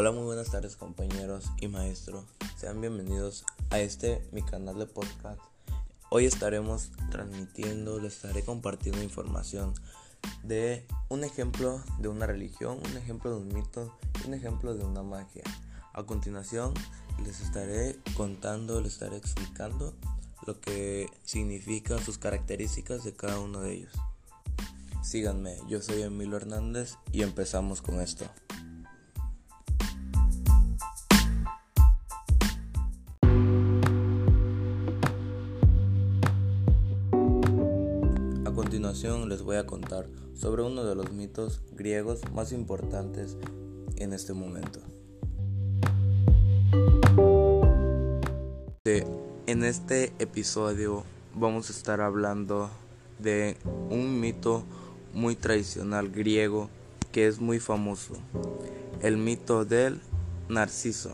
Hola, muy buenas tardes compañeros y maestro. Sean bienvenidos a este mi canal de podcast. Hoy estaremos transmitiendo, les estaré compartiendo información de un ejemplo de una religión, un ejemplo de un mito y un ejemplo de una magia. A continuación les estaré contando, les estaré explicando lo que significa sus características de cada uno de ellos. Síganme, yo soy Emilio Hernández y empezamos con esto. Continuación les voy a contar sobre uno de los mitos griegos más importantes en este momento. En este episodio vamos a estar hablando de un mito muy tradicional griego que es muy famoso, el mito del Narciso.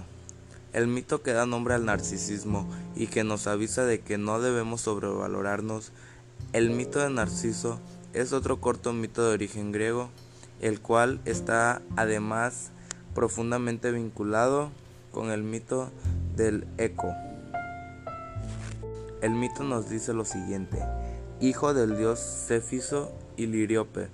El mito que da nombre al narcisismo y que nos avisa de que no debemos sobrevalorarnos. El mito de Narciso es otro corto mito de origen griego, el cual está además profundamente vinculado con el mito del eco. El mito nos dice lo siguiente: hijo del dios Céfiso y Liriope.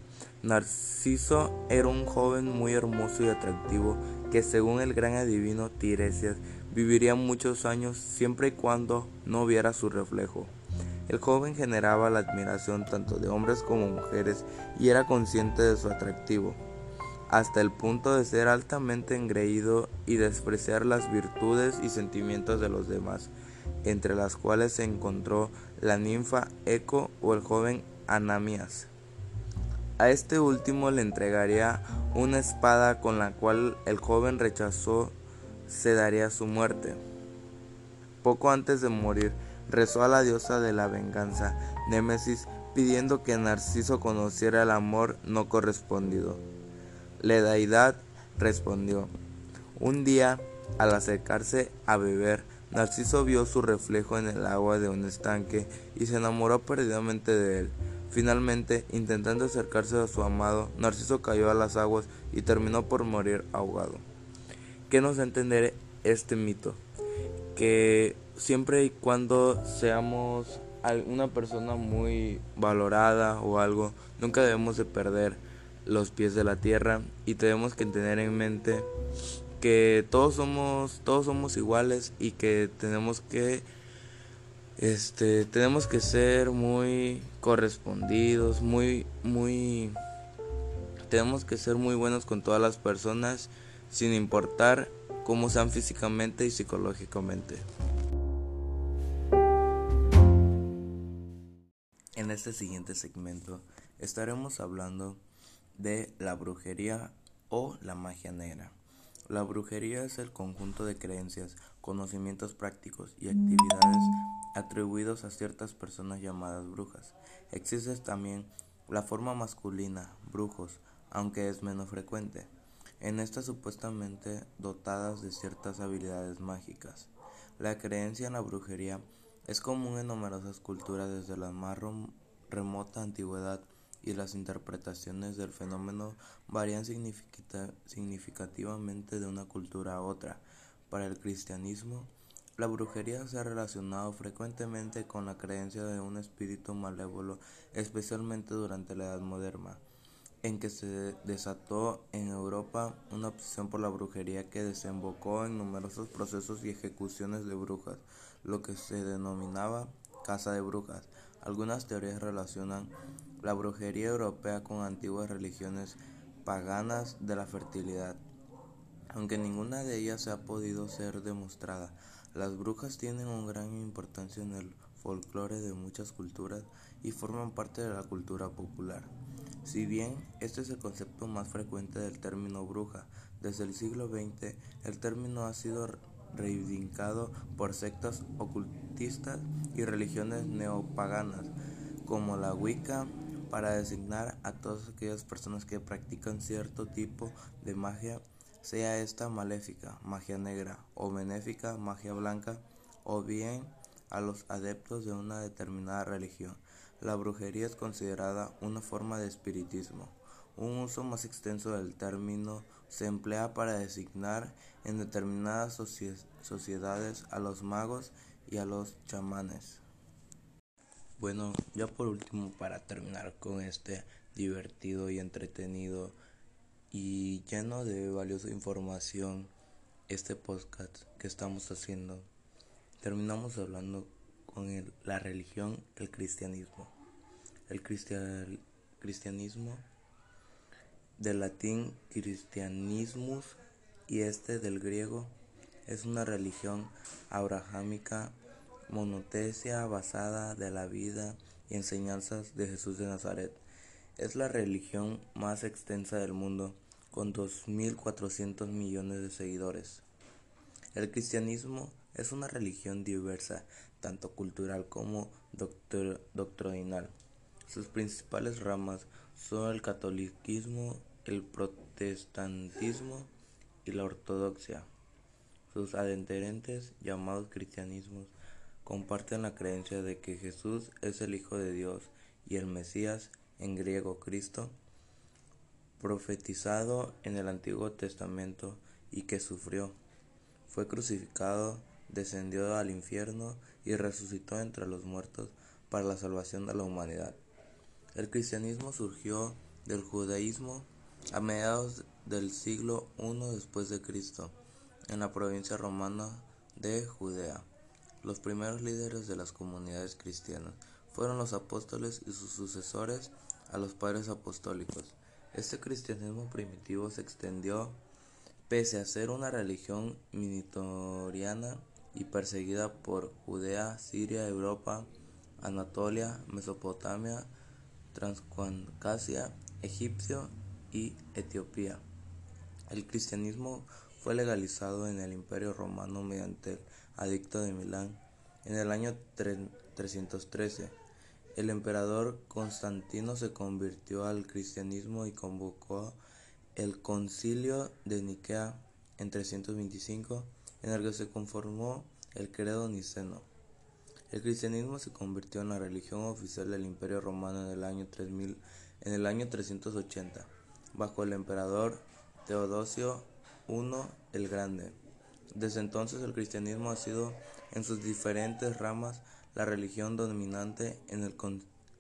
Narciso era un joven muy hermoso y atractivo que según el gran adivino Tiresias viviría muchos años siempre y cuando no viera su reflejo. El joven generaba la admiración tanto de hombres como mujeres y era consciente de su atractivo, hasta el punto de ser altamente engreído y despreciar las virtudes y sentimientos de los demás, entre las cuales se encontró la ninfa Eco o el joven Anamias. A este último le entregaría una espada con la cual el joven rechazó se daría su muerte. Poco antes de morir, rezó a la diosa de la venganza, Némesis, pidiendo que Narciso conociera el amor no correspondido. La deidad respondió. Un día, al acercarse a beber, Narciso vio su reflejo en el agua de un estanque y se enamoró perdidamente de él. Finalmente, intentando acercarse a su amado, Narciso cayó a las aguas y terminó por morir ahogado. ¿Qué nos entender este mito? Que siempre y cuando seamos una persona muy valorada o algo, nunca debemos de perder los pies de la tierra y tenemos que tener en mente que todos somos todos somos iguales y que tenemos que este, tenemos que ser muy correspondidos, muy, muy, tenemos que ser muy buenos con todas las personas, sin importar cómo sean físicamente y psicológicamente. En este siguiente segmento estaremos hablando de la brujería o la magia negra. La brujería es el conjunto de creencias, conocimientos prácticos y actividades atribuidos a ciertas personas llamadas brujas. Existe también la forma masculina, brujos, aunque es menos frecuente. En estas supuestamente dotadas de ciertas habilidades mágicas. La creencia en la brujería es común en numerosas culturas desde la más remota antigüedad y las interpretaciones del fenómeno varían significativamente de una cultura a otra. Para el cristianismo, la brujería se ha relacionado frecuentemente con la creencia de un espíritu malévolo, especialmente durante la Edad Moderna, en que se desató en Europa una obsesión por la brujería que desembocó en numerosos procesos y ejecuciones de brujas, lo que se denominaba caza de brujas. Algunas teorías relacionan la brujería europea con antiguas religiones paganas de la fertilidad. Aunque ninguna de ellas se ha podido ser demostrada, las brujas tienen una gran importancia en el folclore de muchas culturas y forman parte de la cultura popular. Si bien este es el concepto más frecuente del término bruja, desde el siglo XX el término ha sido reivindicado por sectas ocultistas y religiones neopaganas como la Wicca para designar a todas aquellas personas que practican cierto tipo de magia, sea esta maléfica, magia negra, o benéfica, magia blanca, o bien a los adeptos de una determinada religión. La brujería es considerada una forma de espiritismo, Un uso más extenso del término se emplea para designar en determinadas sociedades a los magos y a los chamanes. Bueno, ya por último, para terminar con este divertido y entretenido y lleno de valiosa información, este podcast que estamos haciendo, terminamos hablando con la religión, el cristianismo. El cristianismo del latín cristianismus y este del griego es una religión abrahámica monotesia basada de la vida y enseñanzas de Jesús de Nazaret. Es la religión más extensa del mundo, con 2.400 millones de seguidores. El cristianismo es una religión diversa, tanto cultural como doctrinal. Sus principales ramas son el catolicismo, el protestantismo y la ortodoxia. Sus adherentes, llamados cristianismos, comparten la creencia de que Jesús es el Hijo de Dios y el Mesías, en griego Cristo, profetizado en el Antiguo Testamento y que sufrió, fue crucificado, descendió al infierno y resucitó entre los muertos para la salvación de la humanidad. El cristianismo surgió del judaísmo a mediados del siglo I después de Cristo en la provincia romana de Judea. Los primeros líderes de las comunidades cristianas fueron los apóstoles y sus sucesores a los padres apostólicos. Este cristianismo primitivo se extendió pese a ser una religión minitoriana y perseguida por Judea, Siria, Europa, Anatolia, Mesopotamia, Transcaucasia, Egipcio y Etiopía. El cristianismo fue legalizado en el Imperio Romano mediante el Adicto de Milán en el año 313. El emperador Constantino se convirtió al cristianismo y convocó el Concilio de Nicea en 325, en el que se conformó el credo niceno. El cristianismo se convirtió en la religión oficial del Imperio Romano en el año 3000, en el año 380, bajo el emperador Teodosio I el Grande. Desde entonces el cristianismo ha sido en sus diferentes ramas la religión dominante en el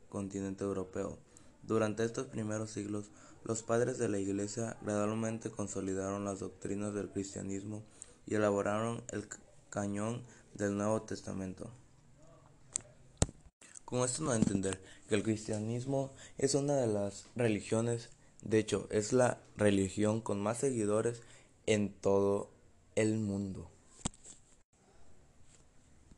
continente europeo. Durante estos primeros siglos, los padres de la Iglesia gradualmente consolidaron las doctrinas del cristianismo y elaboraron el cañón del Nuevo Testamento. Con esto no entender que el cristianismo es una de las religiones, de hecho es la religión con más seguidores en todo el mundo.